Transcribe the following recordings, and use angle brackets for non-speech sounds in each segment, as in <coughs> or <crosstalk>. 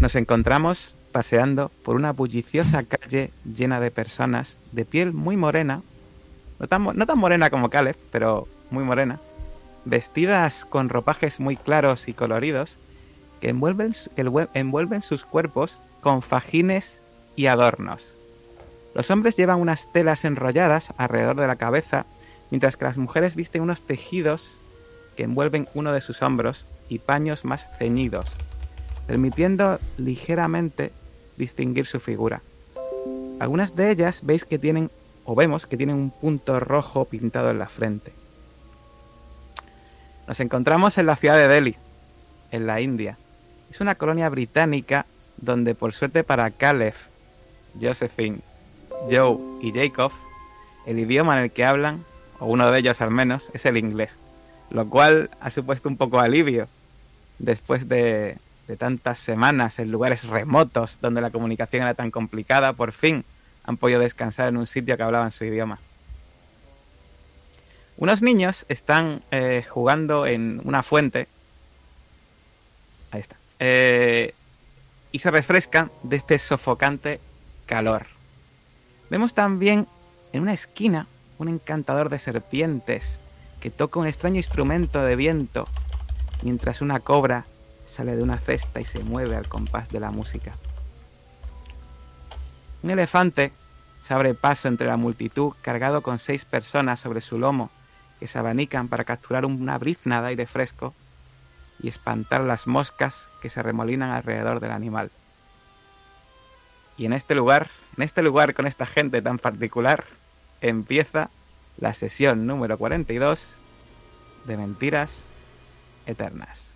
Nos encontramos paseando por una bulliciosa calle llena de personas de piel muy morena, no tan, morena como Caleb, pero muy morena, vestidas con ropajes muy claros y coloridos que envuelven sus cuerpos con fajines y adornos. Los hombres llevan unas telas enrolladas alrededor de la cabeza, mientras que las mujeres visten unos tejidos que envuelven uno de sus hombros y paños más ceñidos, permitiendo ligeramente distinguir su figura. Algunas de ellas veis que tienen, o vemos que tienen un punto rojo pintado en la frente. Nos encontramos en la ciudad de Delhi, en la India. Es una colonia británica donde por suerte para Caleb, Josephine, Joe y Jacob, el idioma en el que hablan, o uno de ellos al menos, es el inglés, lo cual ha supuesto un poco alivio después de, de tantas semanas en lugares remotos donde la comunicación era tan complicada, por fin han podido descansar en un sitio que hablaban su idioma. Unos niños están eh, jugando en una fuente. Ahí está. Eh, y se refrescan de este sofocante calor. Vemos también en una esquina un encantador de serpientes que toca un extraño instrumento de viento mientras una cobra sale de una cesta y se mueve al compás de la música. Un elefante se abre paso entre la multitud cargado con seis personas sobre su lomo que se abanican para capturar una brizna de aire fresco y espantar las moscas que se remolinan alrededor del animal. Y en este lugar, en este lugar con esta gente tan particular, empieza la sesión número 42 de Mentiras Eternas.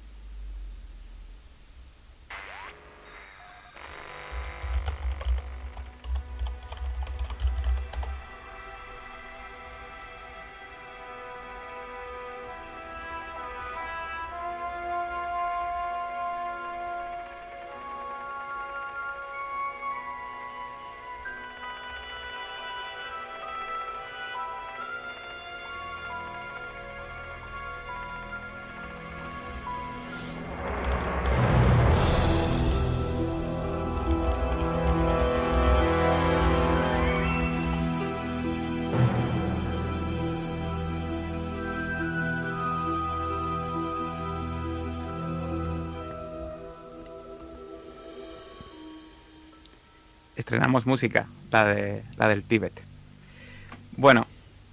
Estrenamos música, la, de, la del Tíbet. Bueno,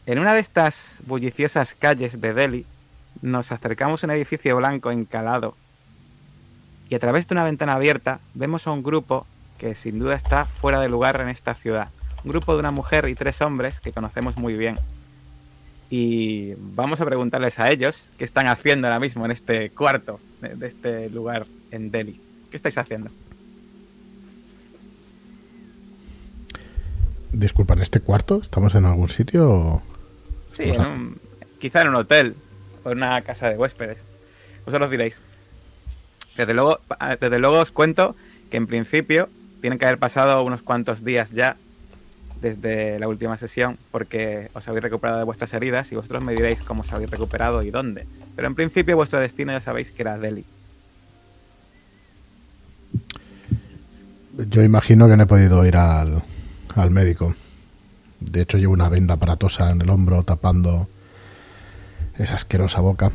en una de estas bulliciosas calles de Delhi nos acercamos a un edificio blanco encalado y a través de una ventana abierta vemos a un grupo que sin duda está fuera de lugar en esta ciudad. Un grupo de una mujer y tres hombres que conocemos muy bien. Y vamos a preguntarles a ellos qué están haciendo ahora mismo en este cuarto de, este lugar en Delhi. ¿Qué estáis haciendo? Disculpa, ¿en este cuarto? ¿Estamos en algún sitio? Sí, quizá en un hotel o en una casa de huéspedes. Vosotros diréis. Desde luego, desde luego os cuento que en principio tienen que haber pasado unos cuantos días ya desde la última sesión porque os habéis recuperado de vuestras heridas y vosotros me diréis cómo os habéis recuperado y dónde. Pero en principio vuestro destino ya sabéis que era Delhi. Yo imagino que no he podido ir al, al médico. De hecho, llevo una venda aparatosa en el hombro tapando esa asquerosa boca.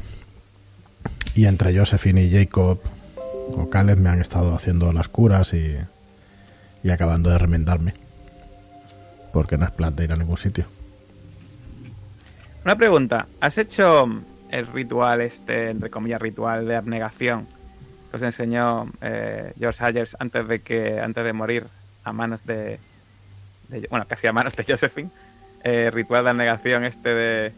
Y entre Josephine y Jacob o Caleb me han estado haciendo las curas y, y acabando de remendarme. Porque no es plan de ir a ningún sitio. Una pregunta. ¿Has hecho el ritual, este, entre comillas, ritual de abnegación que os enseñó eh, George Ayers antes de que antes de morir a manos de, bueno, casi a manos de Josephine, eh, ritual de negación este de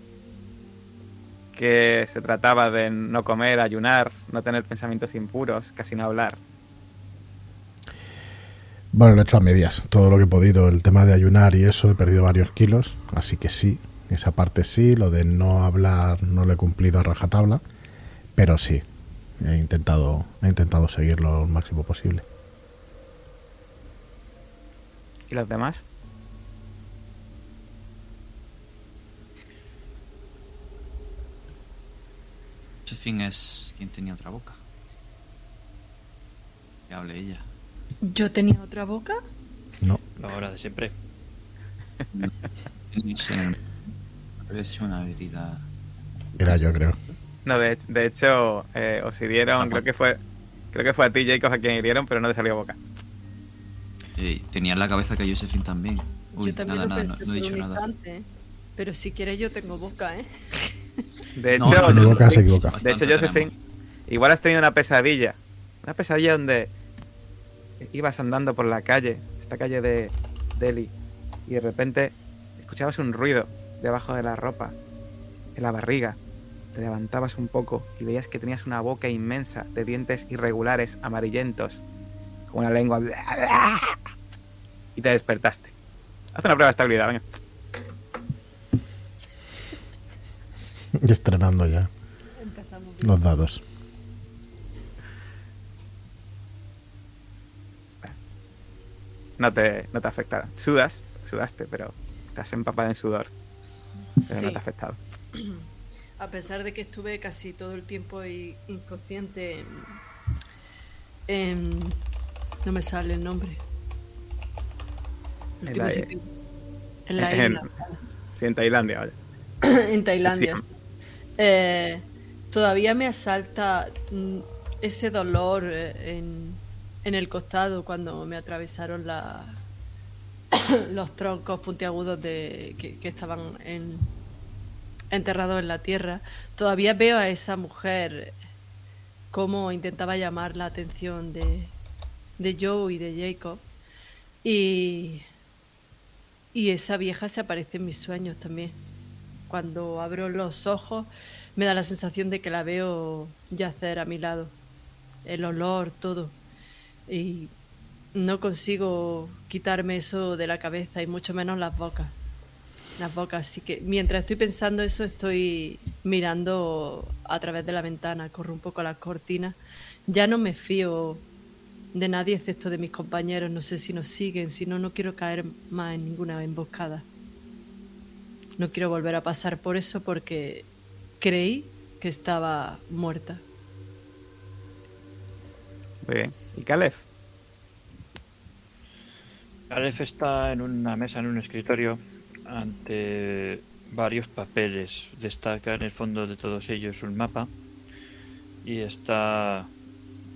que se trataba de no comer, ayunar, no tener pensamientos impuros, casi no hablar. Bueno, lo he hecho a medias, todo lo que he podido. El tema de ayunar y eso, he perdido varios kilos, así que sí, esa parte sí, lo de no hablar no lo he cumplido a rajatabla, pero sí, he intentado, he intentado seguirlo lo máximo posible. ¿Y los demás? Fin es quien tenía otra boca. Que hable ella. ¿Yo tenía otra boca? No. La hora de siempre. Es una habilidad. Era yo, creo. No, de, de hecho, eh, os hirieron, creo que fue creo que fue a ti, Jacob, a quien hirieron, pero no te salió boca. Eh, tenía en la cabeza que Josephine también. Uy, yo también nada, lo nada, pensé no, no he dicho nada. instante. Pero si quieres yo tengo boca, ¿eh? De hecho, no, Se no, equivoca, Josephine- se equivoca. De hecho, Josephine, igual has tenido una pesadilla. Una pesadilla donde ibas andando por la calle, esta calle de Delhi, y de repente escuchabas un ruido debajo de la ropa, en la barriga. Te levantabas un poco y veías que tenías una boca inmensa de dientes irregulares, amarillentos, con una lengua. Y te despertaste. Haz una prueba de estabilidad, venga. <laughs> Y estrenando ya Empezamos. los dados. No te, no te afectará. Sudas, sudaste, pero estás empapada en sudor. Pero no te ha afectado. <clears throat> A pesar de que estuve casi todo el tiempo i- inconsciente en, en- No me sale el nombre. El En la- sitio. En la en- isla. Sí, en Tailandia, vaya. <clears throat> en Tailandia. Sí. Eh, todavía me asalta mm, ese dolor eh, en, el costado cuando me atravesaron <coughs> los troncos puntiagudos de, que, estaban en, enterrados en la tierra. Todavía veo a esa mujer cómo intentaba llamar la atención de, Joe y de Jacob. Y esa vieja se aparece en mis sueños también. Cuando abro los ojos me da la sensación de que la veo yacer a mi lado. El olor, todo. Y no consigo quitarme eso de la cabeza y mucho menos las bocas. Las bocas. Así que mientras estoy pensando eso estoy mirando a través de la ventana, corro un poco las cortinas. Ya no me fío de nadie excepto de mis compañeros. No sé si nos siguen, si no, no quiero caer más en ninguna emboscada. No quiero volver a pasar por eso porque creí que estaba muerta. Muy bien. ¿Y Caleb? Aleph está en una mesa, en un escritorio, ante varios papeles. Destaca en el fondo de todos ellos un mapa y está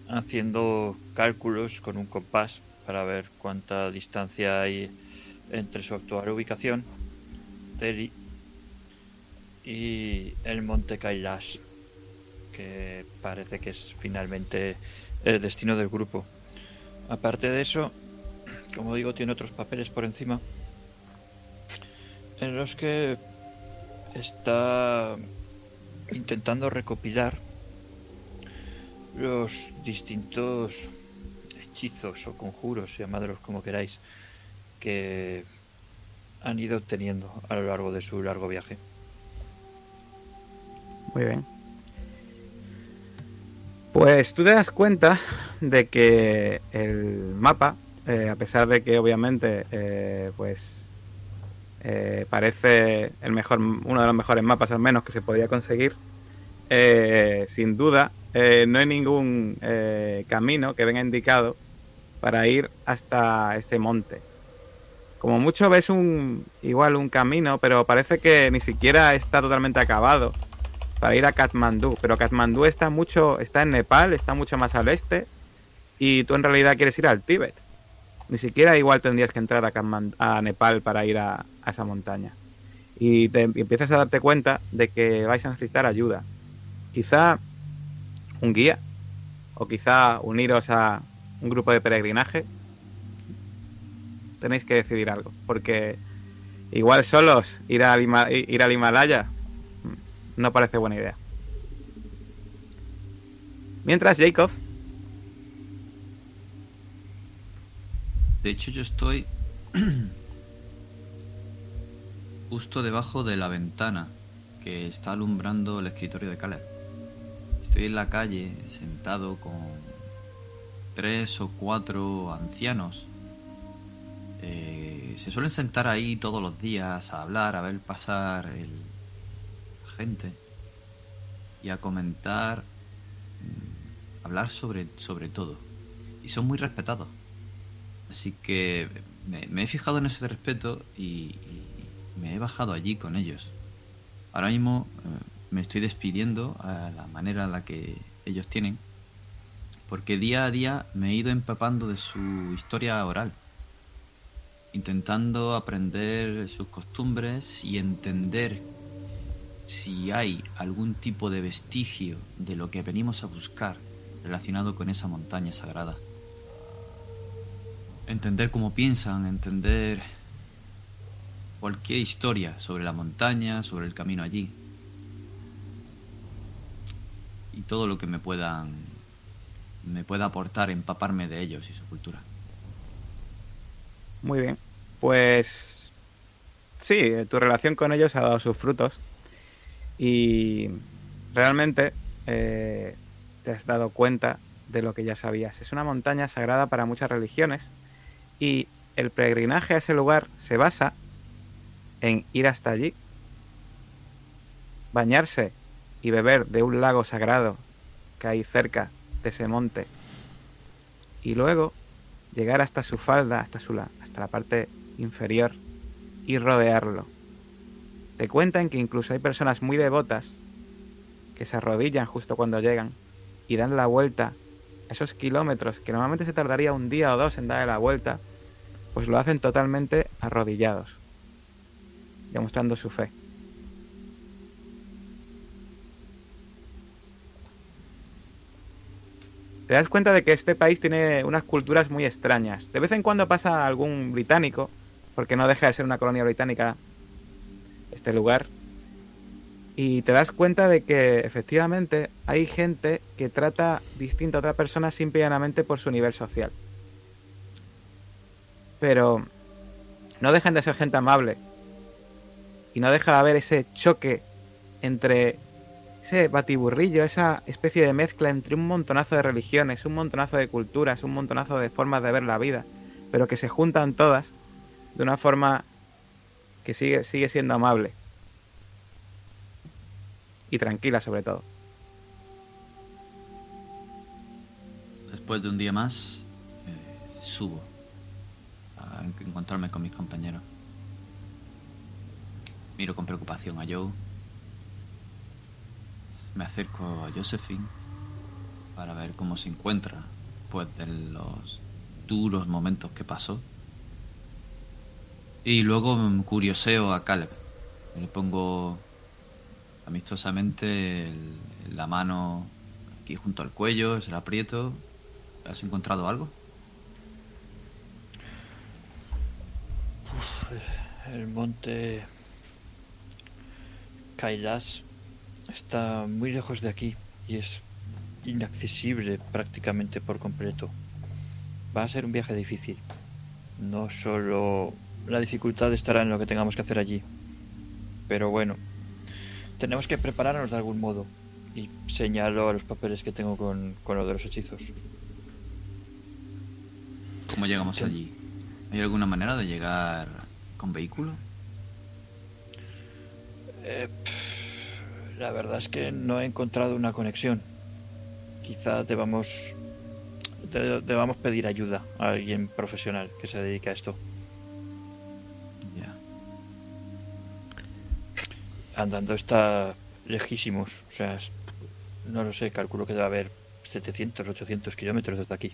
haciendo cálculos con un compás para ver cuánta distancia hay entre su actual ubicación, Y el monte Kailash, que parece que es finalmente el destino del grupo. Aparte de eso, como digo, tiene otros papeles por encima en los que está intentando recopilar los distintos hechizos o conjuros, llamadlos como queráis, que han ido obteniendo a lo largo de su largo viaje. Muy bien. Pues tú te das cuenta de que el mapa, eh, a pesar de que obviamente eh, pues eh, parece el mejor, uno de los mejores mapas al menos que se podría conseguir, eh, sin duda eh, no hay ningún camino que venga indicado para ir hasta ese monte. Como mucho ves un igual un camino, pero parece que ni siquiera está totalmente acabado para ir a Katmandú, pero Katmandú está mucho está en Nepal, está mucho más al este y tú en realidad quieres ir al Tíbet. Ni siquiera igual tendrías que entrar a, a Nepal para ir a, a esa montaña. Y, te, y empiezas a darte cuenta de que vais a necesitar ayuda. Quizá un guía o quizá uniros a un grupo de peregrinaje. Tenéis que decidir algo, porque igual solos ir al, ir al Himalaya no parece buena idea. Mientras Jacob, De hecho, yo estoy <clears throat> justo debajo de la ventana que está alumbrando el escritorio de Caleb. Estoy en la calle sentado con tres o cuatro ancianos. Eh, se suelen sentar ahí todos los días a hablar, a ver pasar el, gente y a comentar, mm, hablar sobre, sobre todo. Y son muy respetados. Así que me, he fijado en ese respeto y, y me he bajado allí con ellos. Ahora mismo eh, me estoy despidiendo a la manera en la que ellos tienen, porque día a día me he ido empapando de su historia oral, intentando aprender sus costumbres y entender si hay algún tipo de vestigio de lo que venimos a buscar relacionado con esa montaña sagrada. Entender cómo piensan, entender cualquier historia sobre la montaña, sobre el camino allí. Y todo lo que me puedan me pueda aportar, empaparme de ellos y su cultura. Muy bien. Pues sí, tu relación con ellos ha dado sus frutos. Y realmente eh, te has dado cuenta de lo que ya sabías. Es una montaña sagrada para muchas religiones y el peregrinaje a ese lugar se basa en ir hasta allí, bañarse y beber de un lago sagrado que hay cerca de ese monte y luego llegar hasta su falda, hasta, su, hasta la parte inferior y rodearlo. Te cuentan que incluso hay personas muy devotas que se arrodillan justo cuando llegan y dan la vuelta esos kilómetros que normalmente se tardaría un día o dos en darle la vuelta, pues lo hacen totalmente arrodillados, demostrando su fe. Te das cuenta de que este país tiene unas culturas muy extrañas. De vez en cuando pasa algún británico, porque no deja de ser una colonia británica este lugar, y te das cuenta de que efectivamente hay gente que trata distinta a otra persona simplemente por su nivel social. Pero no dejan de ser gente amable. Y no deja de haber ese choque entre ese batiburrillo, esa especie de mezcla entre un montonazo de religiones, un montonazo de culturas, un montonazo de formas de ver la vida, pero que se juntan todas de una forma que sigue, sigue siendo amable y tranquila sobre todo. Después de un día más, eh, subo a encontrarme con mis compañeros. Miro con preocupación a Joe. Me acerco a Josephine para ver cómo se encuentra después de los duros momentos que pasó. Y luego curioseo a Caleb. Le pongo amistosamente la mano aquí junto al cuello, se la aprieto. ¿Has encontrado algo? El monte Kailash está muy lejos de aquí y es inaccesible prácticamente por completo. Va a ser un viaje difícil. No solo la dificultad estará en lo que tengamos que hacer allí, pero bueno, tenemos que prepararnos de algún modo. Y señalo a los papeles que tengo con, con lo de los hechizos. ¿Cómo llegamos allí? ¿Hay alguna manera de llegar con vehículo? Eh, pff, la verdad es que no he encontrado una conexión. Quizá debamos, de- debamos pedir ayuda a alguien profesional que se dedique a esto. Ya. Andando está lejísimos. O sea, no lo sé, calculo que debe haber 700, 800 kilómetros desde aquí.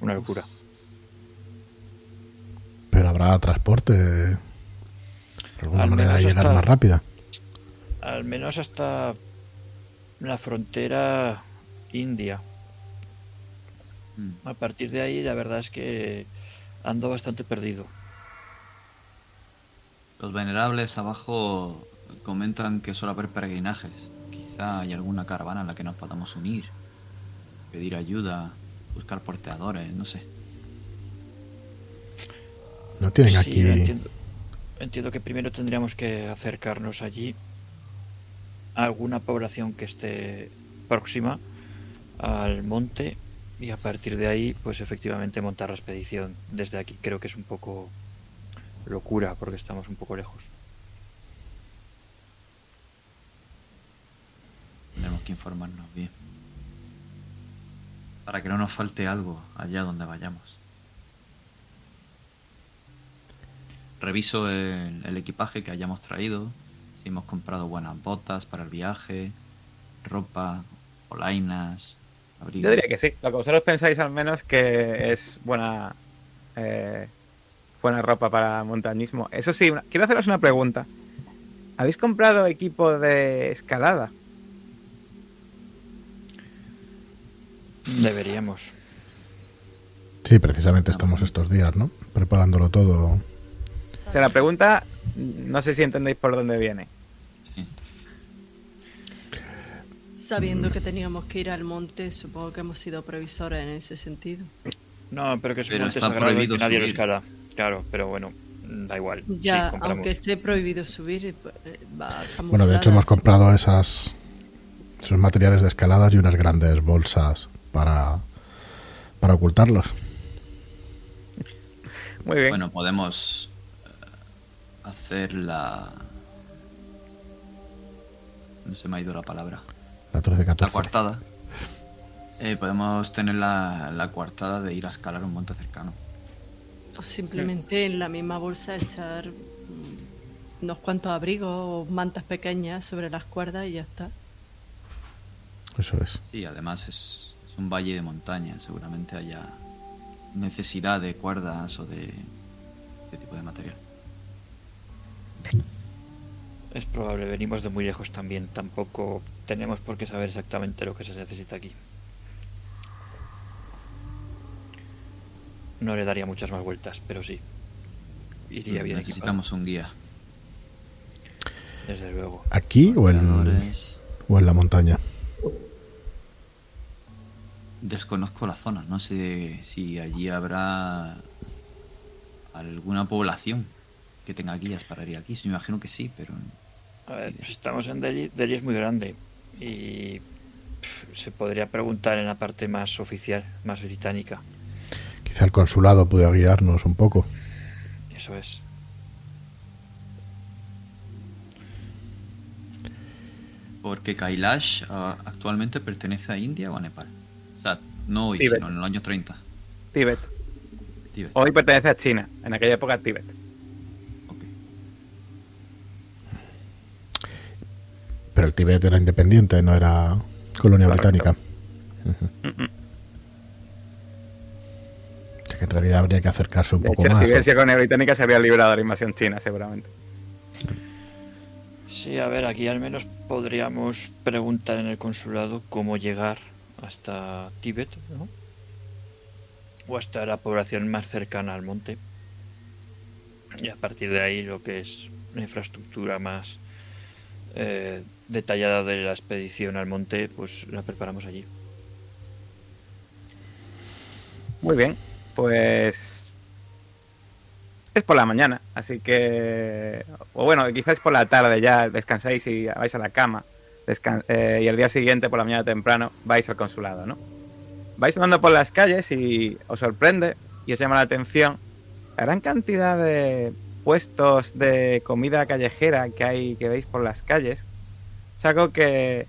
Una locura. Pero habrá transporte. de alguna Al manera de llegar hasta- más rápida. Al menos hasta la frontera india. Mm. A partir de ahí, la verdad es que ando bastante perdido. Los venerables abajo comentan que suele haber peregrinajes. Quizá hay alguna caravana en la que nos podamos unir. Pedir ayuda, buscar porteadores, no sé. No tienen Sí, aquí. entiendo, entiendo que primero tendríamos que acercarnos allí alguna población que esté próxima al monte y a partir de ahí, pues efectivamente montar la expedición desde aquí. Creo que es un poco locura porque estamos un poco lejos. Tenemos que informarnos bien. Para que no nos falte algo allá donde vayamos. reviso el, el equipaje que hayamos traído, si hemos comprado buenas botas para el viaje, ropa, polainas, abrigo. Yo diría que sí. Lo que vosotros pensáis al menos que es buena eh, buena ropa para montañismo. Eso sí, una- quiero haceros una pregunta. ¿Habéis comprado equipo de escalada? Deberíamos. Sí, precisamente estamos estos días, ¿no? Preparándolo todo. O sea, la pregunta, no sé si entendéis por dónde viene. Sabiendo que teníamos que ir al monte, supongo que hemos sido previsores en ese sentido. No, pero que es un monte sagrado y prohibido que nadie lo escala. Claro, pero bueno, da igual. Ya, sí, aunque esté prohibido subir, eh, va Bueno, de hecho hemos comprado esas esos materiales de escaladas y unas grandes bolsas para para ocultarlos. Muy bien. Bueno, podemos hacer la... No se me ha ido la palabra. La 13 La 14. coartada. Eh, podemos tener la, la coartada de ir a escalar un monte cercano. O simplemente en la misma bolsa echar mm, unos cuantos abrigos o mantas pequeñas sobre las cuerdas y ya está. Eso es. Sí, además es, es un valle de montaña. Seguramente haya necesidad de cuerdas o de este tipo de material. Es probable, venimos de muy lejos también. Tampoco tenemos por qué saber exactamente lo que se necesita aquí. No le daría muchas más vueltas, pero sí. Iría bien Necesitamos un guía. desde luego. ¿Aquí o en, o en la montaña? Desconozco la zona, no sé si allí habrá alguna población que tenga guías para ir aquí. Me imagino que sí, pero A ver, pues estamos en Delhi. Delhi es muy grande y se podría preguntar en la parte más oficial, más británica. Quizá el consulado pueda guiarnos un poco. Eso es. porque Kailash ah, actualmente pertenece a India o a Nepal. O sea, no hoy, Tíbet. sino en los años 30. Tíbet. Tíbet. Hoy pertenece a China. En aquella época Tíbet. Pero el Tíbet era independiente, no era colonia Correcto. británica. Mm, mm. O sea que en realidad habría que acercarse un De poco hecho, más. si ¿no? hubiese colonia británica se habría librado de la invasión china, seguramente. Sí, a ver, aquí al menos podríamos preguntar en el consulado cómo llegar hasta Tíbet, ¿no? O hasta la población más cercana al monte. Y a partir de ahí lo que es la infraestructura más eh, detallada de la expedición al monte, pues la preparamos allí. Muy bien, pues es por la mañana, así que, o bueno, quizás por la tarde ya descansáis y vais a la cama, eh, y el día siguiente por la mañana temprano vais al consulado, ¿no? Vais andando por las calles y os sorprende y os llama la atención la gran cantidad de puestos de comida callejera que hay que veis por las calles. Es algo que,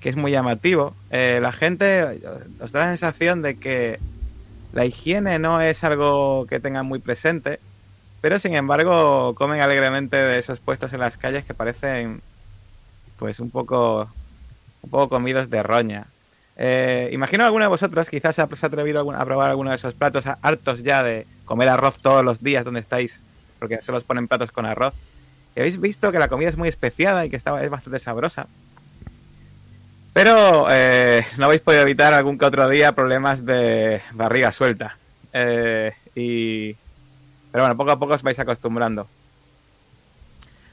que es muy llamativo. Eh, la gente os da la sensación de que la higiene no es algo que tengan muy presente, pero sin embargo comen alegremente de esos puestos en las calles que parecen pues un poco un poco comidos de roña. Eh, imagino alguno de vosotros quizás se ha atrevido a probar alguno de esos platos hartos ya de comer arroz todos los días donde estáis, porque solo os ponen platos con arroz. Y habéis visto que la comida es muy especiada y que está, es bastante sabrosa. Pero eh, no habéis podido evitar algún que otro día problemas de barriga suelta. Eh, y... Pero bueno, poco a poco os vais acostumbrando.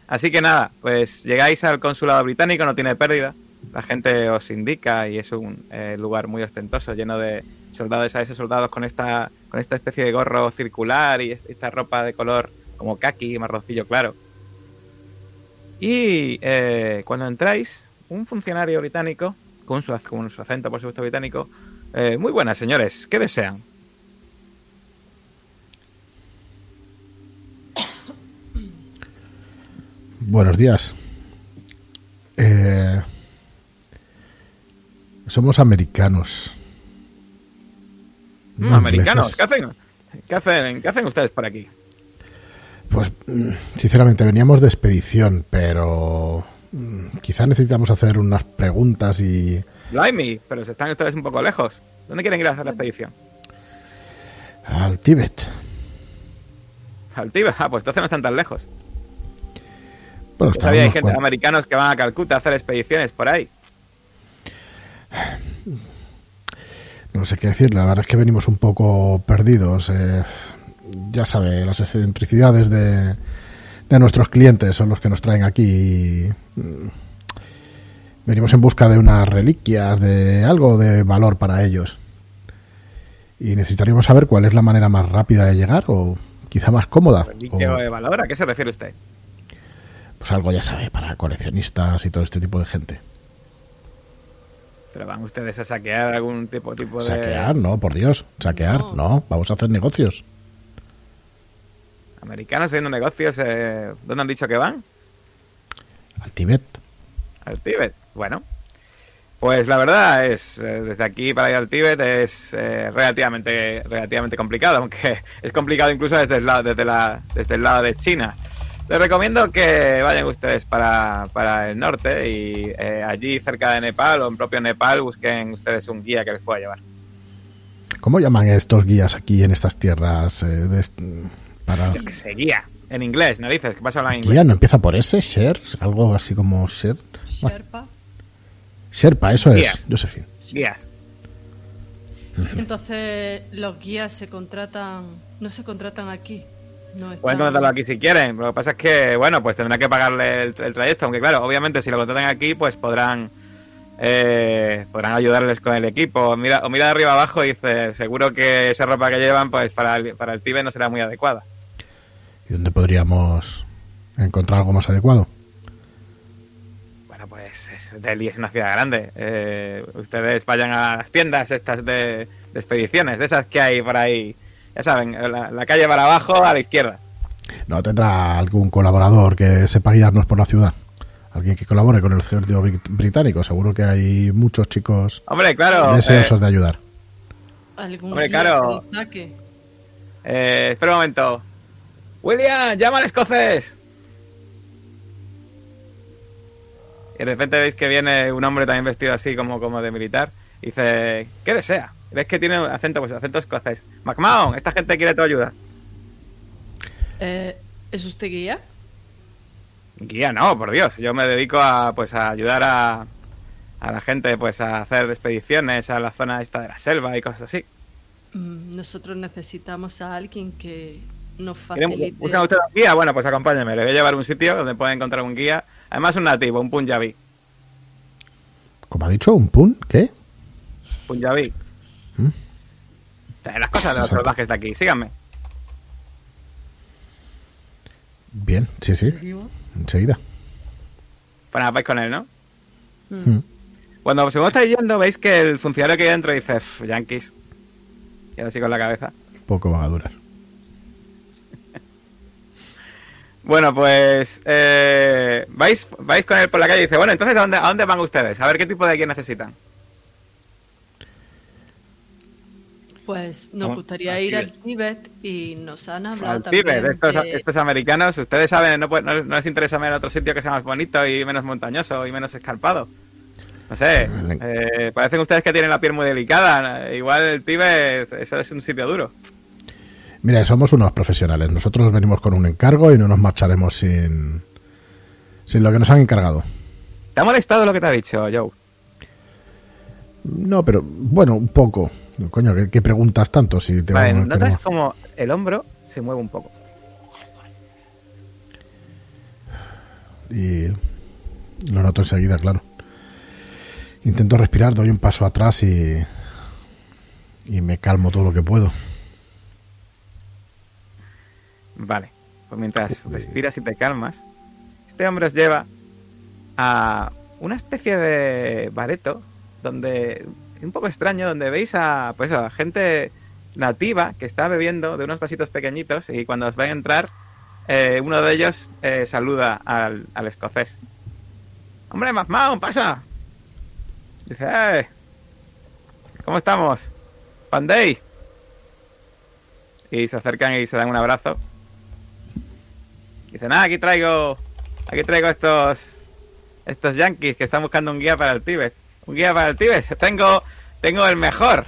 Así que nada, pues llegáis al consulado británico, no tiene pérdida. La gente os indica y es un eh, lugar muy ostentoso, lleno de soldados a esos soldados con esta, con esta especie de gorro circular y es- esta ropa de color como kaki, marroncillo claro. Y eh, cuando entráis, un funcionario británico, con su, con su acento por supuesto británico, eh, muy buenas señores, ¿qué desean? Buenos días. Eh, somos americanos. Mm, No Americanos. ¿qué hacen? ¿Qué hacen? ¿Qué hacen ustedes por aquí? Pues, mm, sinceramente, veníamos de expedición, pero mm, quizá necesitamos hacer unas preguntas y... Blimey, pero se están ustedes un poco lejos. ¿Dónde quieren ir a hacer la expedición? Al Tíbet. Al Tíbet. Ah, pues entonces no están tan lejos. Bueno, Pues había estábamos gente, americanos que van a Calcuta a hacer expediciones por ahí. No sé qué decir, la verdad es que venimos un poco perdidos. eh, ya sabe, las excentricidades de, de nuestros clientes son los que nos traen aquí. y, mm, venimos en busca de unas reliquias, de algo de valor para ellos. Y necesitaríamos saber cuál es la manera más rápida de llegar o quizá más cómoda. Reliquia o, de valor, ¿a qué se refiere usted? pues algo, ya sabe, para coleccionistas y todo este tipo de gente. ¿Pero van ustedes a saquear algún tipo, tipo de... Saquear, no, por Dios. Saquear, No. no. Vamos a hacer negocios. Americanos haciendo negocios, eh, ¿dónde han dicho que van? Al Tíbet. Al Tíbet. Bueno, pues la verdad es, eh, desde aquí para ir al Tíbet es eh, relativamente, relativamente complicado, aunque <laughs> es complicado incluso desde el lado, desde la, desde el lado de China. Les recomiendo que vayan ustedes para, para el norte y eh, allí cerca de Nepal o en propio Nepal busquen ustedes un guía que les pueda llevar. ¿Cómo llaman estos guías aquí en estas tierras? de para... Que se guía. En inglés, narices, que pasa a hablar en inglés. ¿Guía no empieza por S? ¿Share? ¿Algo así como Share? Sherpa. Sherpa, eso es, Guía. Josephine. Guías. Entonces, los guías se contratan, no se contratan aquí. No Pueden contratarlo aquí si quieren. Lo que pasa es que, bueno, pues tendrán que pagarle el, el trayecto. Aunque, claro, obviamente, si lo contratan aquí, pues podrán eh, podrán ayudarles con el equipo. Mira, o mira de arriba abajo y dice: Seguro que esa ropa que llevan, pues para el, para el Tíbet no será muy adecuada. ¿Y dónde podríamos encontrar algo más adecuado? Bueno, pues es- Delhi es una ciudad grande. Eh, ustedes vayan a las tiendas estas de, de expediciones, de esas que hay por ahí. Ya saben, la, la calle para abajo a la izquierda. ¿No tendrá algún colaborador que sepa guiarnos por la ciudad? ¿Alguien que colabore con el ejército brit- británico? Seguro que hay muchos chicos Hombre, claro. deseosos eh, de ayudar. algún Hombre, claro. Eh, espera un momento. William, llama al escocés. Y de repente veis que viene un hombre también vestido así como, como de militar. Y dice, ¿qué desea? Ves que tiene acento, pues acento escocés. McMahon, esta gente quiere tu ayuda. Eh, ¿Es usted guía? Guía, no, por Dios. Yo me dedico a pues a ayudar a, a la gente pues a hacer expediciones a la zona esta de la selva y cosas así. Mm, Nosotros necesitamos a alguien que nos ¿Quieren- facilite. ¿Buscan ustedes un guía? Bueno, pues acompáñenme. Le voy a llevar a un sitio donde pueden encontrar un guía. Además un nativo, un punjabi. ¿Cómo ha dicho? ¿Un pun? ¿Qué? Punjabi. ¿Mm? Las cosas de los salvajes de aquí. Síganme. Bien, sí, sí, enseguida. Para vais con él, ¿no? Mm. Mm. Cuando según estáis yendo, veis que el funcionario que hay dentro dice, "Pff, yankees. Y así con la cabeza. Poco van a durar. Bueno, pues eh, vais, vais con él por la calle y dice, bueno, entonces ¿a dónde, ¿a dónde van ustedes? A ver qué tipo de guía necesitan. Pues nos gustaría al ir al Tíbet. Y nos han hablado Al también Tíbet, estos, que- estos americanos, ustedes saben, no, no, no les interesa ver otro sitio que sea más bonito y menos montañoso y menos escarpado. No sé, eh, parecen ustedes que tienen la piel muy delicada. Igual el Tíbet, eso es un sitio duro. Mira, somos unos profesionales. Nosotros venimos con un encargo y no nos marcharemos sin, sin lo que nos han encargado. ¿Te ha molestado lo que te ha dicho, Joe? No, pero bueno, un poco. Coño, ¿qué, qué preguntas tanto? Si te Vale, notas queremos- como el hombro se mueve un poco. Y lo noto enseguida, claro. Intento respirar, doy un paso atrás y, y me calmo todo lo que puedo. Vale, pues mientras respiras y te calmas, este hombre os lleva a una especie de bareto donde un poco extraño, donde veis a pues a gente nativa que está bebiendo de unos vasitos pequeñitos y cuando os va a entrar eh, uno de ellos eh, saluda al, al escocés. Hombre, McMahon, pasa. Dice, eh, ¿cómo estamos? Pandey. Y se acercan y se dan un abrazo. Dice, nada, aquí traigo, aquí traigo estos, estos yankees que están buscando un guía para el Tíbet. Un guía para el Tíbet. Tengo, tengo el mejor.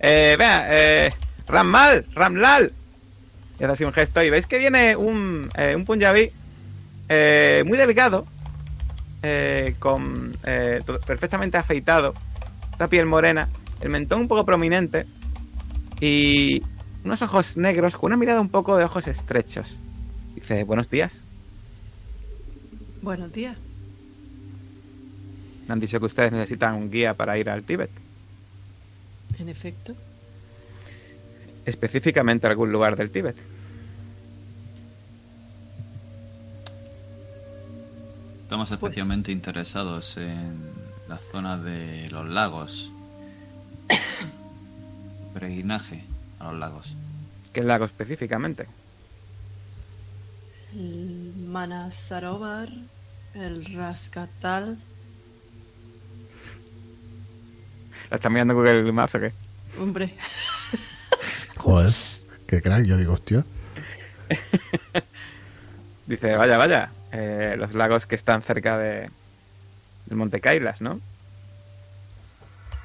Eh, vea, eh, Rammal, Ramlal. Y hace así un gesto y veis que viene un, eh, un punjabi eh, muy delgado, eh, con eh, perfectamente afeitado, la piel morena, el mentón un poco prominente y unos ojos negros con una mirada un poco de ojos estrechos. Dice, buenos días. Buenos días. Me han dicho que ustedes necesitan un guía para ir al Tíbet. En efecto. Específicamente a algún lugar del Tíbet. Estamos especialmente interesados en la zona de los lagos. <coughs> Peregrinaje a los lagos. ¿Qué lago específicamente? El Manasarovar, el Raskatal. ¿La están mirando Google Maps o qué? Hombre, Joder, qué crack. Yo digo, hostia. <laughs> Dice, vaya, vaya. eh, los lagos que están cerca de del Monte Kailas, ¿no?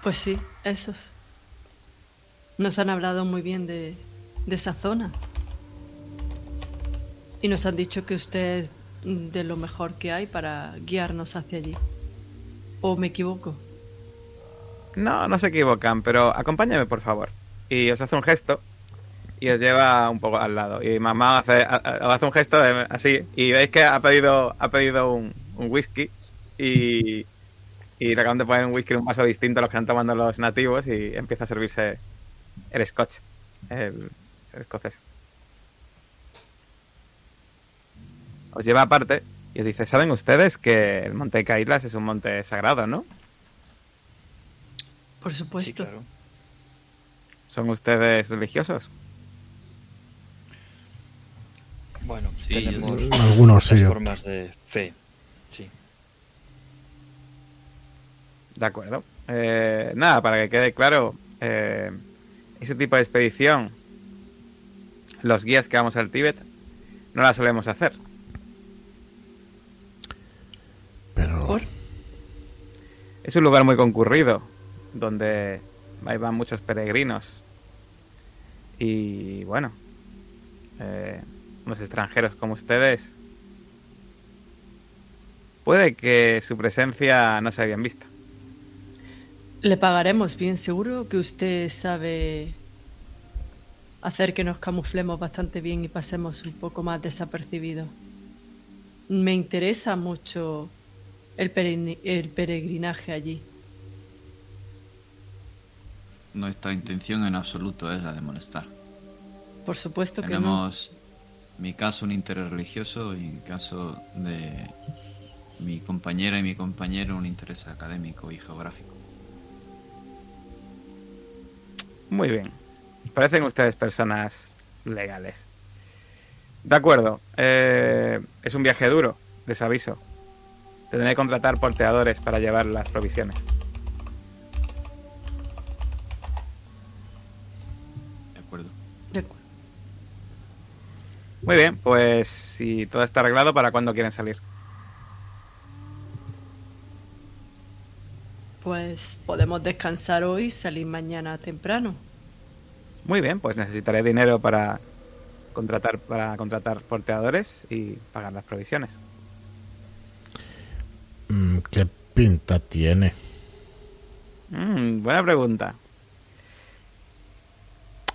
pues sí, esos. Nos han hablado muy bien de, de esa zona. Y nos han dicho que usted es de lo mejor que hay para guiarnos hacia allí. ¿O me equivoco? No, no se equivocan, pero acompáñame, por favor. Y os hace un gesto y os lleva un poco al lado. Y mamá hace, hace un gesto así y veis que ha pedido, ha pedido un, un whisky y, y le acaban de poner un whisky en un vaso distinto a los que están tomando los nativos y empieza a servirse el scotch, el, el escocés. Os lleva aparte y os dice, ¿saben ustedes que el monte Kailas es un monte sagrado, no? Por Sí, supuesto. claro. ¿Son ustedes religiosos? Bueno, Sí, tenemos yo- Algunos sí, formas de fe. Sí. De acuerdo. Eh, nada, para que quede claro, eh, ese tipo de expedición, los guías que vamos al Tíbet, no la solemos hacer. Pero ¿Por? Es un lugar muy concurrido, donde ahí van muchos peregrinos. Y bueno, eh, unos extranjeros como ustedes, puede que su presencia no sea bien vista. Le pagaremos bien seguro que usted sabe hacer que nos camuflemos bastante bien y pasemos un poco más desapercibidos. Me interesa mucho el, el peregrinaje allí. Nuestra intención en absoluto es la de molestar. Por supuesto que no. Tenemos, en mi caso, un interés religioso y en caso de mi compañera y mi compañero, un interés académico y geográfico. Muy bien. Parecen ustedes personas legales. De acuerdo. eh, es un viaje duro, les aviso. Tendré que contratar porteadores para llevar las provisiones. ¿De acuerdo? De acuerdo. Muy bien, pues si todo está arreglado, ¿para cuándo quieren salir? Pues podemos descansar hoy y salir mañana temprano. Muy bien, pues necesitaré dinero para contratar para contratar porteadores y pagar las provisiones. Mm, ¿qué pinta tiene? Mm, buena pregunta.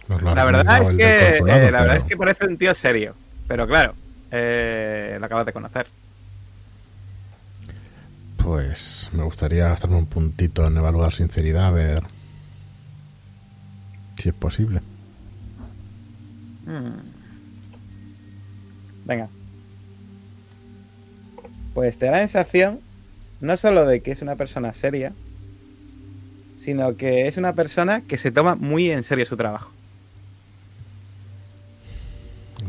Lo ha La verdad es que eh, la verdad es que parece un tío serio, pero claro, eh, lo acabas de conocer. Pues me gustaría gastarme un puntito en evaluar sinceridad, a ver si es posible. Mm. Venga. Pues te da la sensación no solo de que es una persona seria, sino que es una persona que se toma muy en serio su trabajo.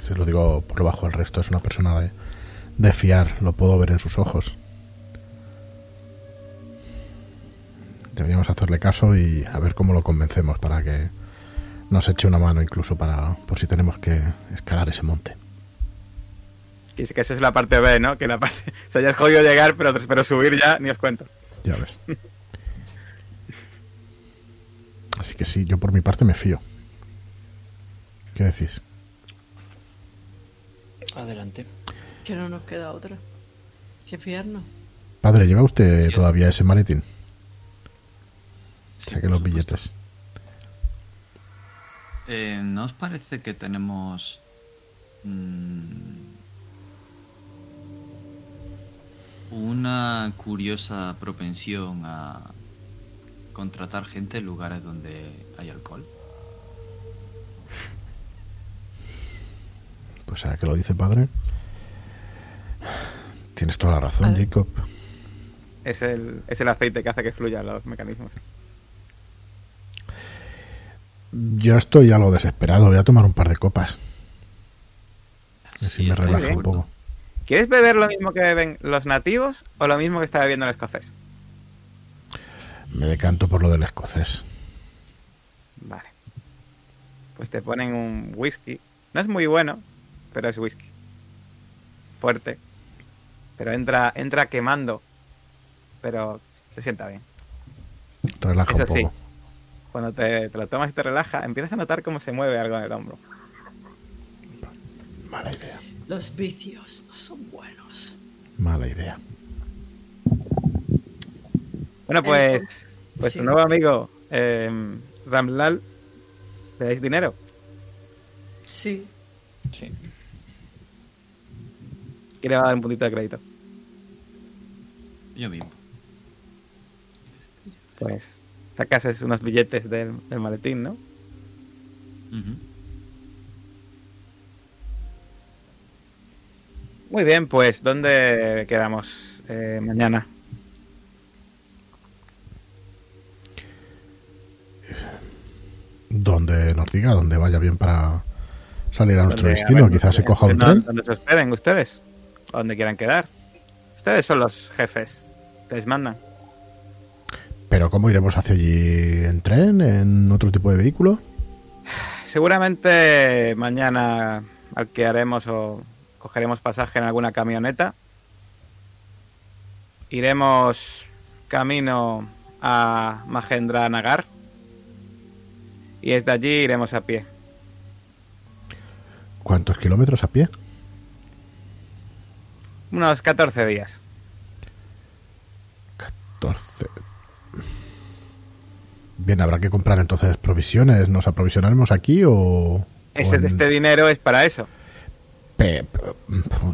Se lo digo por bajo, el resto es una persona de, de fiar, lo puedo ver en sus ojos. Deberíamos hacerle caso y a ver cómo lo convencemos para que nos eche una mano incluso para por si tenemos que escalar ese monte. Que, que esa es la parte B, ¿no? Que la parte... <laughs> O sea, ya es jodido llegar, pero, pero subir ya ni os cuento. Ya ves. Así que sí, yo por mi parte me fío. ¿Qué decís? Adelante. Que no nos queda otra. Que fiarnos. Padre, ¿lleva usted Sí, todavía ese maletín? Sí, Saque los supuesto. billetes. Eh, ¿No os parece que tenemos mm, una curiosa propensión a contratar gente en lugares donde hay alcohol? Pues ahora que lo dice padre. Tienes toda la razón. Jacob. Es el, es el aceite que hace que fluyan los mecanismos. Yo estoy algo desesperado. Voy a tomar un par de copas. Así Sí, me relaja un poco. ¿Quieres beber lo mismo que beben los nativos o lo mismo que está bebiendo el escocés? Me decanto por lo del escocés. Vale. Pues te ponen un whisky. No es muy bueno, pero es whisky. Fuerte. Pero entra, entra quemando. Pero se sienta bien. Relaja un Eso sí. poco. Cuando te, te lo tomas y te relaja, empiezas a notar cómo se mueve algo en el hombro. Mala idea. Los vicios no son buenos. Mala idea. Bueno, pues, Entonces, pues sí. tu nuevo amigo eh, Ramlal, ¿le dais dinero? Sí. Sí. ¿Quién le va a dar un puntito de crédito? Yo mismo. Pues sacas es unos billetes del, del maletín, ¿no? Ujú. Muy bien, pues ¿dónde quedamos eh, mañana? Donde nos diga, donde vaya bien para salir a nuestro destino. Quizás se coja un no, tren. Donde se hospeden ustedes, donde quieran quedar. Ustedes son los jefes, ustedes mandan. Pero ¿cómo iremos hacia allí? ¿En tren? ¿En otro tipo de vehículo? Seguramente mañana alquilaremos o cogeremos pasaje en alguna camioneta. Iremos camino a Mahendra Nagar. Y desde allí iremos a pie. ¿Cuántos kilómetros a pie? Unos 14 días. 14. Bien, habrá que comprar entonces provisiones. ¿Nos aprovisionaremos aquí o...? Ese, en- Este dinero es para eso.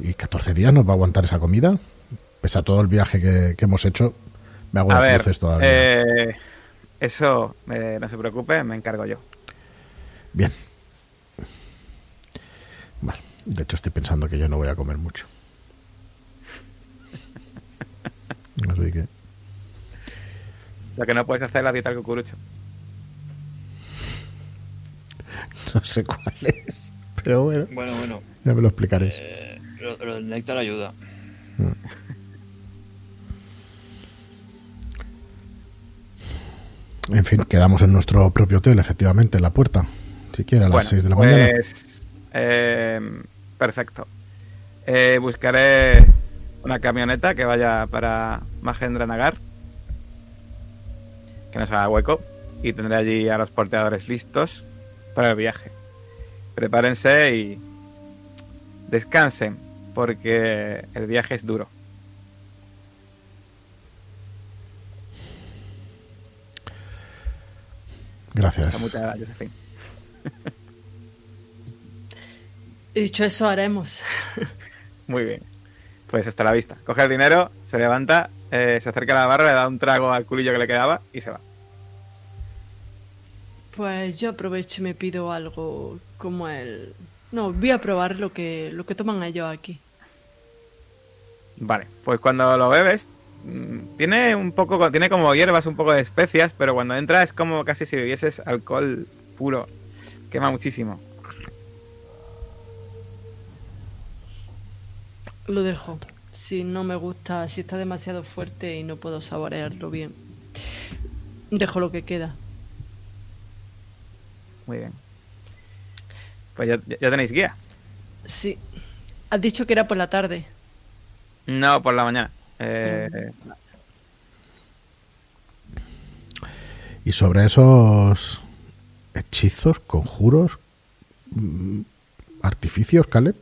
¿Y 14 días nos va a aguantar esa comida? Pese a todo el viaje que, que hemos hecho, me hago A las ver, cruces todavía. eh, eso eh, no se preocupe, me encargo yo. Bien. Bueno, de hecho estoy pensando que yo no voy a comer mucho. <laughs> Así que... Lo que no puedes hacer es la dieta del cucurucho. <laughs> No sé cuál es. Pero bueno, Bueno, bueno. Ya me lo explicaréis. eh, lo, lo del néctar ayuda. En fin, quedamos en nuestro propio hotel, efectivamente, en la puerta. Siquiera a las Bueno, 6 de la mañana. pues, eh, perfecto. Eh, buscaré una camioneta que vaya para Mahendra Nagar. Que nos haga hueco. Y tendré allí a los porteadores listos para el viaje. Prepárense y descansen. Porque el viaje es duro. Gracias. Muchas <laughs> gracias, dicho eso, haremos. <laughs> Muy bien. Pues hasta la vista. Coge el dinero, se levanta, eh, se acerca a la barra, le da un trago al culillo que le quedaba y se va. Pues yo aprovecho y me pido algo como el... No, voy a probar lo que, lo que toman ellos aquí. Vale, pues cuando lo bebes, mm, tiene un poco, tiene como hierbas, un poco de especias, pero cuando entra es como casi si bebieses alcohol puro. Quema muchísimo. Lo dejo. Si no me gusta, si está demasiado fuerte y no puedo saborearlo bien. Dejo lo que queda. Muy bien. Pues ya, tenéis guía. Sí. Has dicho que era por la tarde. No, por la mañana. Eh, Y sobre esos hechizos, conjuros, mm, artificios, Caleb,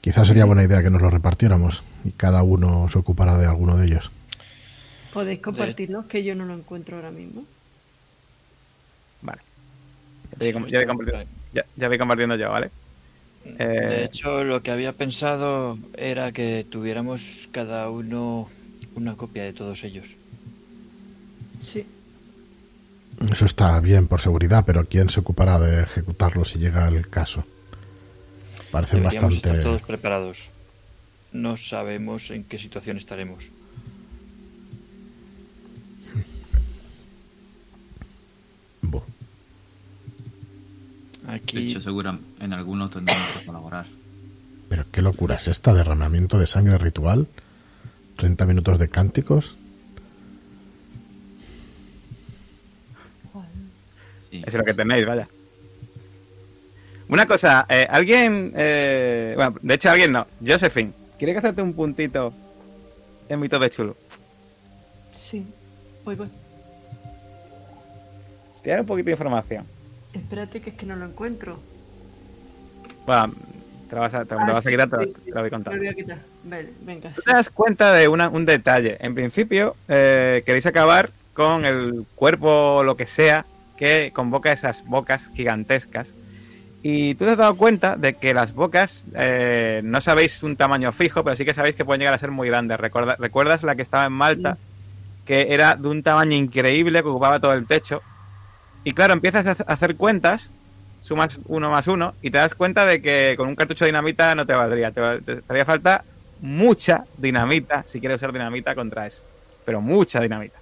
quizás sería buena idea que nos los repartiéramos y cada uno se ocupara de alguno de ellos. ¿Podéis compartirlos? Que yo no lo encuentro ahora mismo. Vale. Ya voy, com- ya voy compartiendo, ya, ya voy compartiendo yo, ¿vale? De Eh, hecho, lo que había pensado era que tuviéramos cada uno una copia de todos ellos. Sí. Eso está bien por seguridad, pero ¿quién se ocupará de ejecutarlo si llega el caso? Parecen Deberíamos estar bastante... todos preparados. No sabemos en qué situación estaremos. De hecho, segura en algunos tendremos que colaborar. Pero qué locura es esta, derramamiento de sangre ritual, 30 minutos de cánticos. Sí. es lo que tenéis, vaya. Una cosa, eh, alguien. eh, bueno, de hecho, alguien no. Josephine, ¿quiere que hacerte un puntito en mi tope chulo? Sí. Voy, voy. Te daré un poquito de información. Espérate que es que no lo encuentro. Bueno, te lo vas a, te lo Ah, vas a quitar, te, lo- sí, sí. te lo voy Me contando. lo voy a quitar. Vale, venga. Te das cuenta de una- un detalle. En principio, eh, queréis acabar con el cuerpo o lo que sea que convoca esas bocas gigantescas. Y tú te has dado cuenta de que las bocas eh, no sabéis un tamaño fijo, pero sí que sabéis que pueden llegar a ser muy grandes. Recuerda- ¿Recuerdas la que estaba en Malta? Que era de un tamaño increíble, que ocupaba todo el techo. Y claro, empiezas a hac- a hacer cuentas, sumas uno más uno, y te das cuenta de que con un cartucho de dinamita no te valdría. Te, va- te haría falta mucha dinamita si quieres usar dinamita contra eso. Pero mucha dinamita.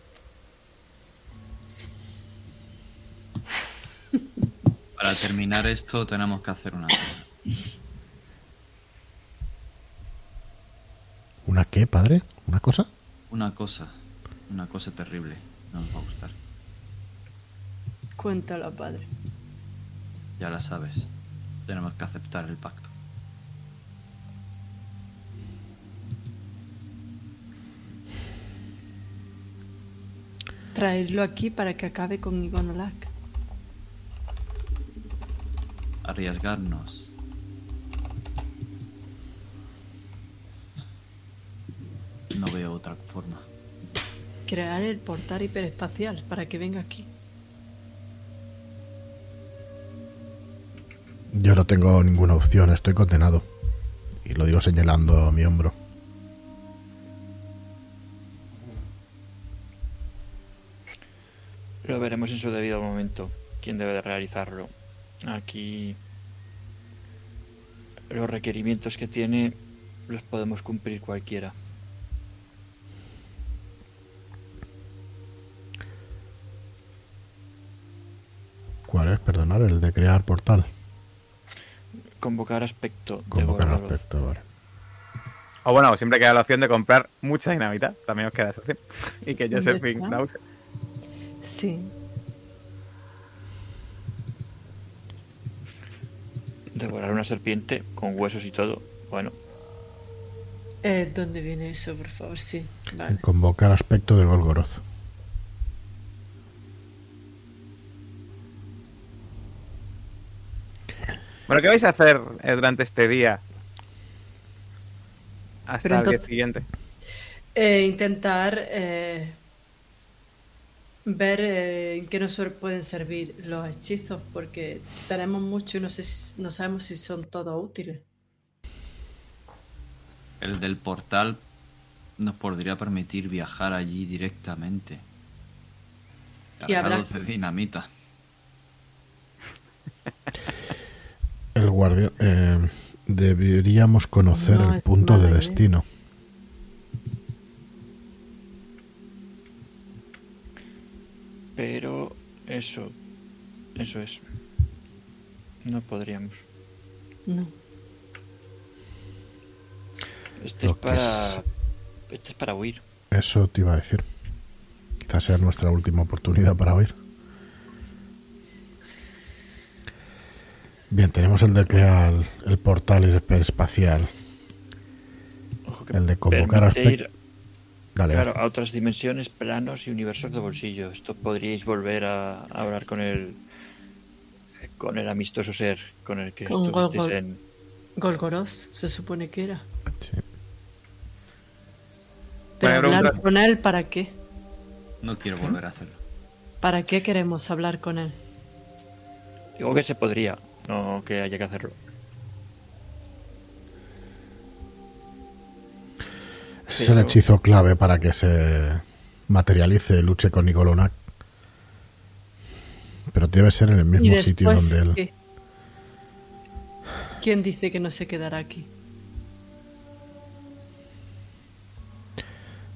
Para terminar esto tenemos que hacer una cosa. ¿Una qué, padre? ¿Una cosa? Una cosa. Una cosa terrible. No nos va a gustar. Cuéntalo, padre. Ya la sabes. Tenemos que aceptar el pacto. Traerlo aquí para que acabe con Igonolak. Arriesgarnos. No veo otra forma. Crear el portal hiperespacial para que venga aquí. Yo no tengo ninguna opción, estoy condenado. Y lo digo señalando mi hombro. lo veremos en su debido momento. ¿Quién debe de realizarlo? Aquí los requerimientos que tiene los podemos cumplir cualquiera. ¿Cuál es? Perdonar, el de crear portal. Convocar aspecto de Convocar Gorgoroth. aspecto, vale. O bueno, siempre queda la opción de comprar mucha dinamita. También os queda esa opción. Y que ¿Dónde Josephine la use. Sí. Devorar una serpiente con huesos y todo. Bueno, Eh, ¿Dónde viene eso, por favor? Sí. Vale. Convocar aspecto de Golgoroth. Bueno, ¿qué vais a hacer eh, durante este día? Hasta Pero el día siguiente. Eh, intentar eh, ver eh, en qué nos pueden servir los hechizos, porque tenemos mucho y no, sé si- no sabemos si son todos útiles. El del portal nos podría permitir viajar allí directamente. Y Cargados de dinamita. <laughs> El guardián. eh, deberíamos conocer No el punto de destino. pero eso, eso es. No podríamos. No. Este Lo es para, este es para huir. Eso te iba a decir. Quizás sea nuestra última oportunidad para oír. Bien, tenemos el de crear el portal hiperespacial. El de convocar ir, Dale, claro, dale. a otras dimensiones, planos y universos de bolsillo. Esto podríais volver a, a hablar con el con el amistoso ser con el que Con estuvisteis Golgol. en Golgoroth, se supone que era. Sí. Pero hablar un- con él, ¿para qué? No quiero volver a hacerlo. ¿Para qué queremos hablar con él? Digo que se podría, no que haya que hacerlo. Ese es el hechizo clave para que se materialice, luche con Nicolonac. Pero debe ser en el mismo sitio después, donde él. ¿qué? ¿Quién dice que no se quedará aquí?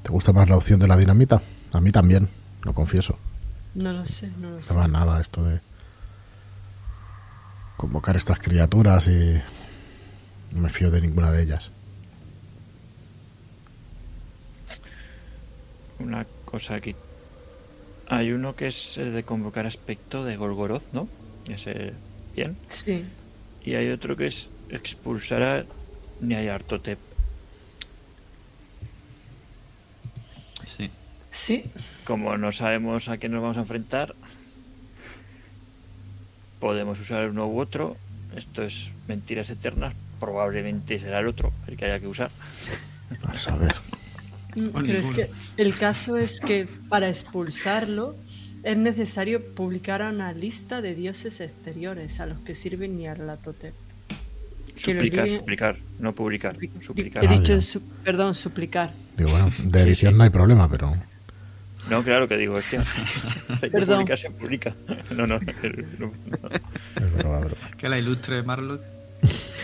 ¿Te gusta más la opción de la dinamita? A mí también, lo confieso. No lo sé, no lo sé. No va nada esto de convocar estas criaturas y no me fío de ninguna de ellas. Una cosa aquí. Hay uno que es el de convocar aspecto de Golgoroth, ¿no? Ese bien. Sí. Y hay otro que es expulsar a Nyarlathotep. Sí. Sí, Como no sabemos a qué nos vamos a enfrentar, podemos usar uno u otro. Esto es mentiras eternas. Probablemente será el otro el que haya que usar. <laughs> A saber. Mm, Pero es que el caso es que para expulsarlo es necesario publicar una lista de dioses exteriores a los que sirven Nyarlathotep. Suplicar, olviden- suplicar, no publicar. Supli- Suplicar. He Ah, dicho, su- perdón, suplicar. Digo, bueno, de Sí, edición sí. no hay problema, pero No, claro que digo, es que <laughs> hay que Perdón. publicar, se publica. No, no, no. Que la ilustre Marlock.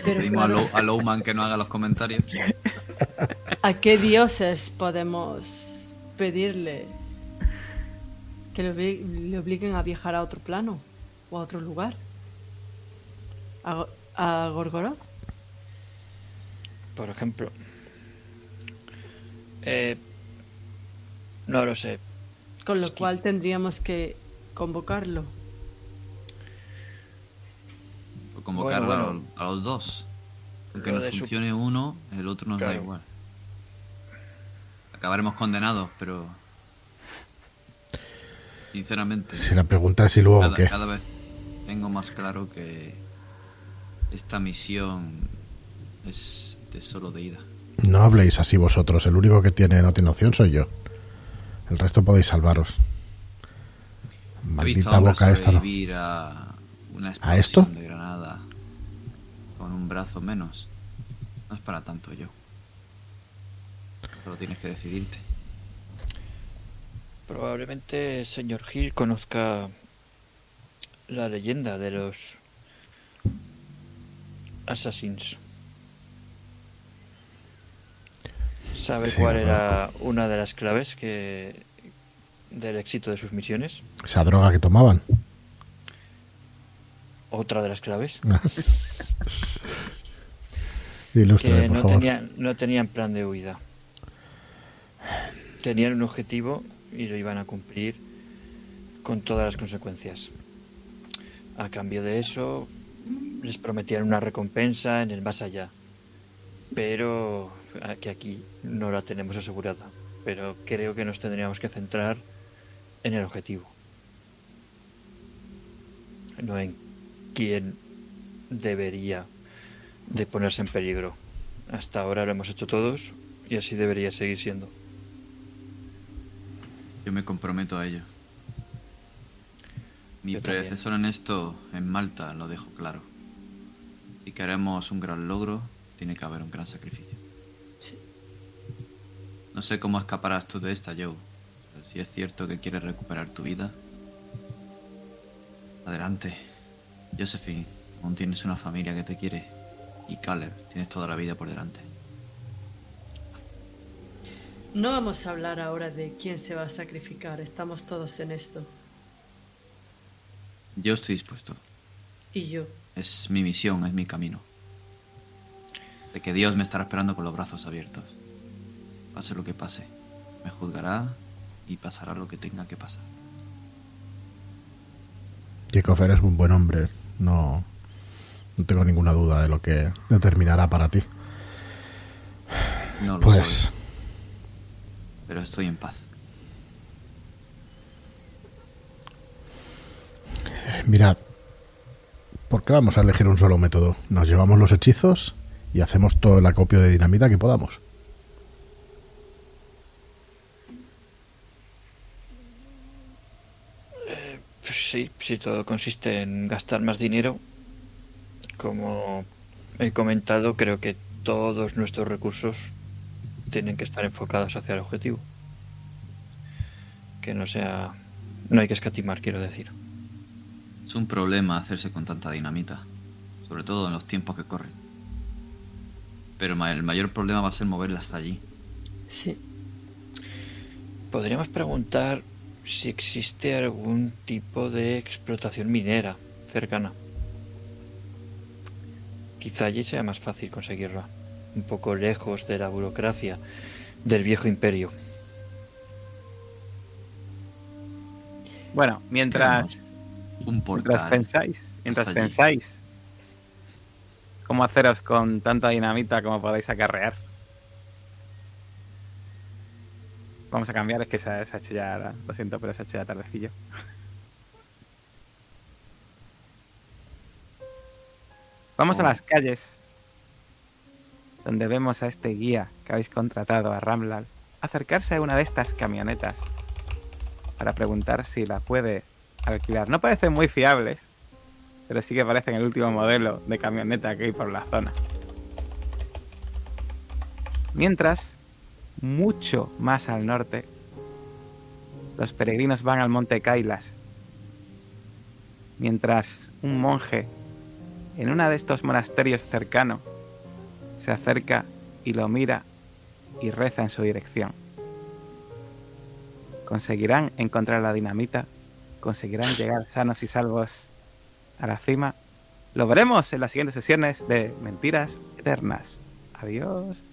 Pedimos a, claro, Low- a Lowman que no haga los comentarios. ¿a qué dioses podemos pedirle que le, obli- le obliguen a viajar a otro plano o a otro lugar? ¿A, a Gorgoroth? Por ejemplo. Eh, no lo sé. Con lo Es que- cual tendríamos que convocarlo. O convocar Bueno, a, los, a los dos. Aunque Lo nos su- funcione uno, el otro nos da igual. Acabaremos condenados, pero. Sinceramente, Si la pregunta es si luego cada, qué. cada vez tengo más claro que esta misión es de solo de ida. No habléis así vosotros. El único que tiene no tiene opción soy yo. El resto podéis salvaros. Maldita boca esta no. a una ¿A esto? de granada con un brazo menos. No es para tanto yo. Solo tienes que decidirte. Probablemente el señor Hill conozca la leyenda de los Assassins. ¿Sabe Sí, cuál era una de las claves que del éxito de sus misiones? Esa droga que tomaban. Otra de las claves. <laughs> Que por no favor. tenían, no tenían plan de huida. Tenían un objetivo y lo iban a cumplir con todas las consecuencias. A cambio de eso, les prometían una recompensa en el más allá. Pero que aquí no la tenemos asegurada. Pero creo que nos tendríamos que centrar en el objetivo. No en quién debería de ponerse en peligro. Hasta ahora lo hemos hecho todos y así debería seguir siendo. Yo me comprometo a ello. Mi Yo también. predecesor en esto, en Malta, lo dejó claro. Si queremos un gran logro, tiene que haber un gran sacrificio. No sé cómo escaparás tú de esta, Joe. Pero si es cierto que quieres recuperar tu vida, adelante. Josephine, aún tienes una familia que te quiere. Y Caleb, tienes toda la vida por delante. No vamos a hablar ahora de quién se va a sacrificar. Estamos todos en esto. Yo estoy dispuesto. Y yo. Es mi misión, es mi camino. De que Dios me estará esperando con los brazos abiertos. Pase lo que pase. Me juzgará y pasará lo que tenga que pasar. Jacob, eres un buen hombre. No, No tengo ninguna duda de lo que determinará para ti. No lo Pues soy, pero estoy en paz. mirad, ¿por qué vamos a elegir un solo método? Nos llevamos los hechizos y hacemos todo el acopio de dinamita que podamos. Pues sí, si todo consiste en gastar más dinero, como he comentado, creo que todos nuestros recursos tienen que estar enfocados hacia el objetivo. Que no sea... No hay que escatimar, quiero decir. Es un problema hacerse con tanta dinamita, sobre todo en los tiempos que corren. Pero el mayor problema va a ser moverla hasta allí. Sí. Podríamos preguntar si existe algún tipo de explotación minera cercana. Quizá allí sea más fácil conseguirla, un poco lejos de la burocracia del viejo imperio. Bueno, mientras, Un mientras pensáis, mientras pensáis cómo haceros con tanta dinamita como podéis acarrear. Vamos a cambiar, es que se, ha- se ha hecho ya, lo siento, pero se ha hecho ya tardecillo. Vamos a las calles donde vemos a este guía que habéis contratado, a Ramlal, acercarse a una de estas camionetas para preguntar si la puede alquilar. No parecen muy fiables, pero sí que parecen el último modelo de camioneta que hay por la zona. Mientras, mucho más al norte, los peregrinos van al monte Kailas. Mientras un monje en uno de estos monasterios cercanos se acerca y lo mira y reza en su dirección. ¿Conseguirán encontrar la dinamita? ¿Conseguirán llegar sanos y salvos a la cima? Lo veremos en las siguientes sesiones de Mentiras Eternas. Adiós.